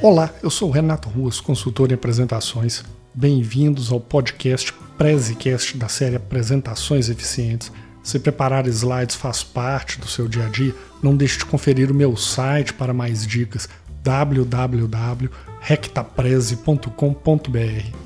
Olá, eu sou Renato Ruas, consultor em apresentações. Bem-vindos ao podcast Prezicast da série Apresentações Eficientes. Se preparar slides faz parte do seu dia a dia, não deixe de conferir o meu site para mais dicas www.rectapreze.com.br.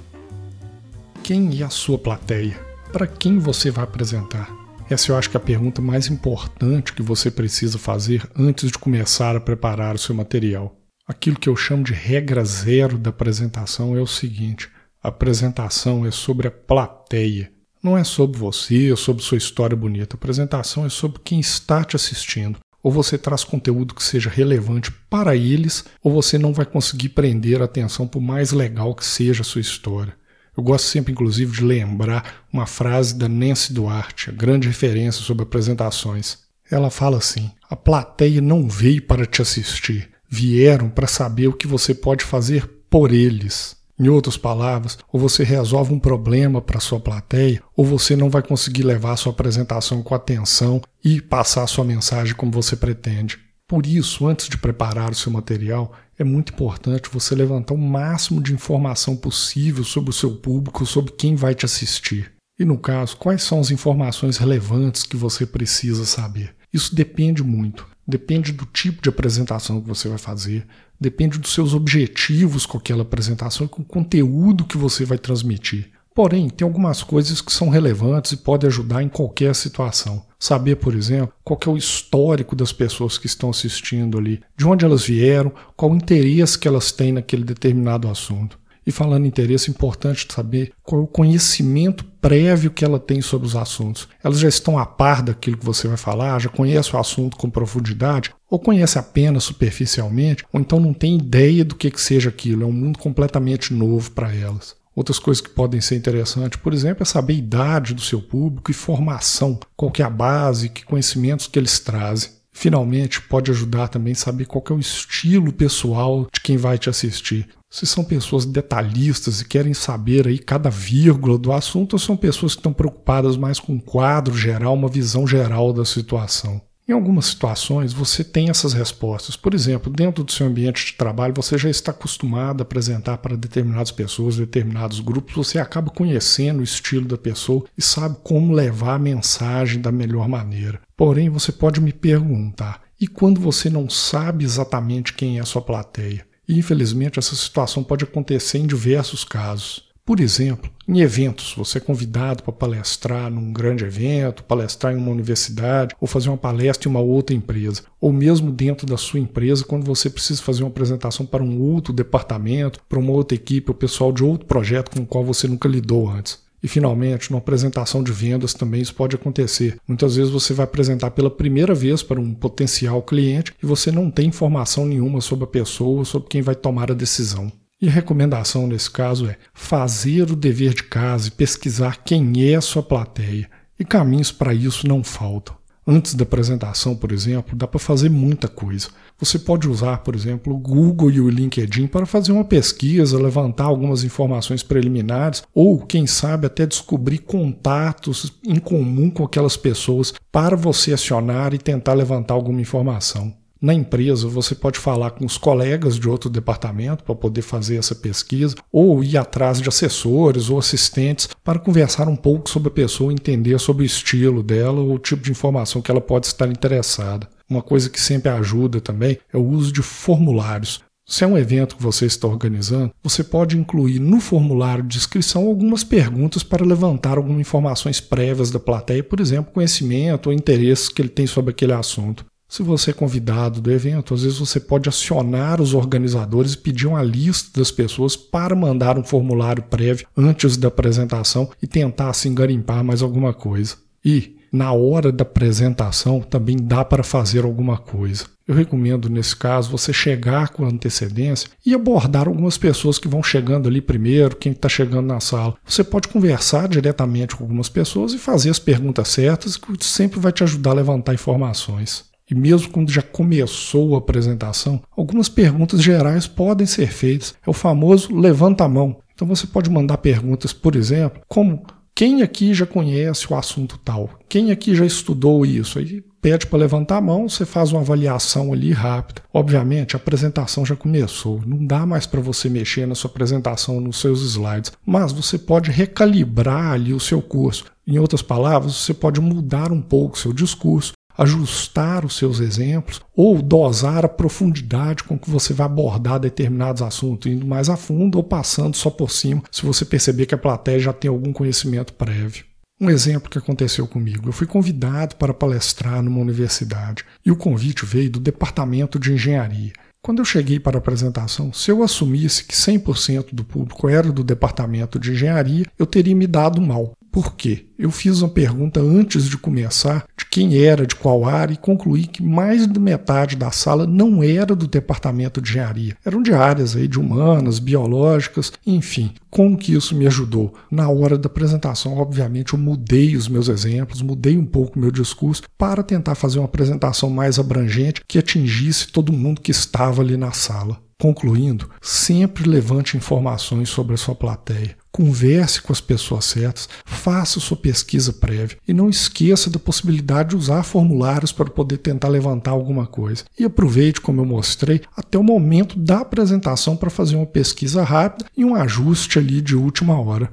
Quem é a sua plateia? Para quem você vai apresentar? Essa eu acho que é a pergunta mais importante que você precisa fazer antes de começar a preparar o seu material. Aquilo que eu chamo de regra zero da apresentação é o seguinte: a apresentação é sobre a plateia. Não é sobre você ou sobre sua história bonita. A apresentação é sobre quem está te assistindo. Ou você traz conteúdo que seja relevante para eles, ou você não vai conseguir prender a atenção por mais legal que seja a sua história. Eu gosto sempre, inclusive, de lembrar uma frase da Nancy Duarte, a grande referência sobre apresentações. Ela fala assim: a plateia não veio para te assistir, vieram para saber o que você pode fazer por eles. Em outras palavras, ou você resolve um problema para sua plateia, ou você não vai conseguir levar sua apresentação com atenção e passar sua mensagem como você pretende. Por isso, antes de preparar o seu material, é muito importante você levantar o máximo de informação possível sobre o seu público, sobre quem vai te assistir. E no caso, quais são as informações relevantes que você precisa saber? Isso depende muito. Depende do tipo de apresentação que você vai fazer, depende dos seus objetivos com aquela apresentação e com o conteúdo que você vai transmitir. Porém, tem algumas coisas que são relevantes e podem ajudar em qualquer situação. Saber, por exemplo, qual é o histórico das pessoas que estão assistindo ali, de onde elas vieram, qual o interesse que elas têm naquele determinado assunto. E falando em interesse, é importante saber qual é o conhecimento prévio que ela tem sobre os assuntos. Elas já estão a par daquilo que você vai falar, já conhece o assunto com profundidade, ou conhece apenas superficialmente, ou então não tem ideia do que, que seja aquilo, é um mundo completamente novo para elas. Outras coisas que podem ser interessantes, por exemplo, é saber a idade do seu público e formação, qual é a base, que conhecimentos que eles trazem. Finalmente, pode ajudar também a saber qual é o estilo pessoal de quem vai te assistir. Se são pessoas detalhistas e querem saber aí cada vírgula do assunto, ou são pessoas que estão preocupadas mais com um quadro geral, uma visão geral da situação. Em algumas situações, você tem essas respostas. Por exemplo, dentro do seu ambiente de trabalho, você já está acostumado a apresentar para determinadas pessoas, determinados grupos, você acaba conhecendo o estilo da pessoa e sabe como levar a mensagem da melhor maneira. Porém, você pode me perguntar: e quando você não sabe exatamente quem é a sua plateia? E infelizmente essa situação pode acontecer em diversos casos. Por exemplo, em eventos, você é convidado para palestrar num grande evento, palestrar em uma universidade, ou fazer uma palestra em uma outra empresa, ou mesmo dentro da sua empresa, quando você precisa fazer uma apresentação para um outro departamento, para uma outra equipe, ou pessoal de outro projeto com o qual você nunca lidou antes. E finalmente, numa apresentação de vendas também isso pode acontecer. Muitas vezes você vai apresentar pela primeira vez para um potencial cliente e você não tem informação nenhuma sobre a pessoa, sobre quem vai tomar a decisão. E a recomendação nesse caso é fazer o dever de casa e pesquisar quem é a sua plateia. E caminhos para isso não faltam. Antes da apresentação, por exemplo, dá para fazer muita coisa. Você pode usar, por exemplo, o Google e o LinkedIn para fazer uma pesquisa, levantar algumas informações preliminares ou, quem sabe, até descobrir contatos em comum com aquelas pessoas para você acionar e tentar levantar alguma informação. Na empresa, você pode falar com os colegas de outro departamento para poder fazer essa pesquisa, ou ir atrás de assessores ou assistentes para conversar um pouco sobre a pessoa, entender sobre o estilo dela ou o tipo de informação que ela pode estar interessada. Uma coisa que sempre ajuda também é o uso de formulários. Se é um evento que você está organizando, você pode incluir no formulário de inscrição algumas perguntas para levantar algumas informações prévias da plateia, por exemplo, conhecimento ou interesses que ele tem sobre aquele assunto. Se você é convidado do evento, às vezes você pode acionar os organizadores e pedir uma lista das pessoas para mandar um formulário prévio antes da apresentação e tentar assim garimpar mais alguma coisa. E na hora da apresentação também dá para fazer alguma coisa. Eu recomendo, nesse caso, você chegar com antecedência e abordar algumas pessoas que vão chegando ali primeiro, quem está chegando na sala. Você pode conversar diretamente com algumas pessoas e fazer as perguntas certas, que sempre vai te ajudar a levantar informações. E mesmo quando já começou a apresentação, algumas perguntas gerais podem ser feitas. É o famoso levanta a mão. Então você pode mandar perguntas, por exemplo, como Quem aqui já conhece o assunto tal? Quem aqui já estudou isso? Aí pede para levantar a mão, você faz uma avaliação ali rápida. Obviamente, a apresentação já começou, não dá mais para você mexer na sua apresentação, nos seus slides, mas você pode recalibrar ali o seu curso. Em outras palavras, você pode mudar um pouco o seu discurso, ajustar os seus exemplos ou dosar a profundidade com que você vai abordar determinados assuntos, indo mais a fundo ou passando só por cima, se você perceber que a plateia já tem algum conhecimento prévio. Um exemplo que aconteceu comigo: eu fui convidado para palestrar numa universidade e o convite veio do departamento de engenharia. Quando eu cheguei para a apresentação, se eu assumisse que 100% do público era do departamento de engenharia, eu teria me dado mal. Por quê? Eu fiz uma pergunta antes de começar de quem era, de qual área, e concluí que mais da metade da sala não era do departamento de engenharia. Eram de áreas aí de humanas, biológicas, enfim. Como que isso me ajudou? Na hora da apresentação, obviamente, eu mudei os meus exemplos, mudei um pouco o meu discurso para tentar fazer uma apresentação mais abrangente que atingisse todo mundo que estava ali na sala. Concluindo, sempre levante informações sobre a sua plateia. Converse com as pessoas certas, faça sua pesquisa prévia e não esqueça da possibilidade de usar formulários para poder tentar levantar alguma coisa. E aproveite, como eu mostrei, até o momento da apresentação para fazer uma pesquisa rápida e um ajuste ali de última hora.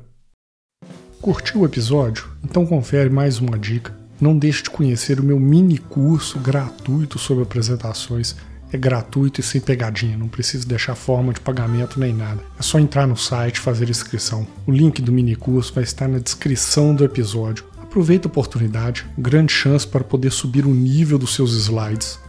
Curtiu o episódio? Então confere mais uma dica. Não deixe de conhecer o meu mini curso gratuito sobre apresentações é gratuito e sem pegadinha, não precisa deixar forma de pagamento nem nada. É só entrar no site e fazer inscrição. O link do mini curso vai estar na descrição do episódio. Aproveita a oportunidade, grande chance para poder subir o nível dos seus slides.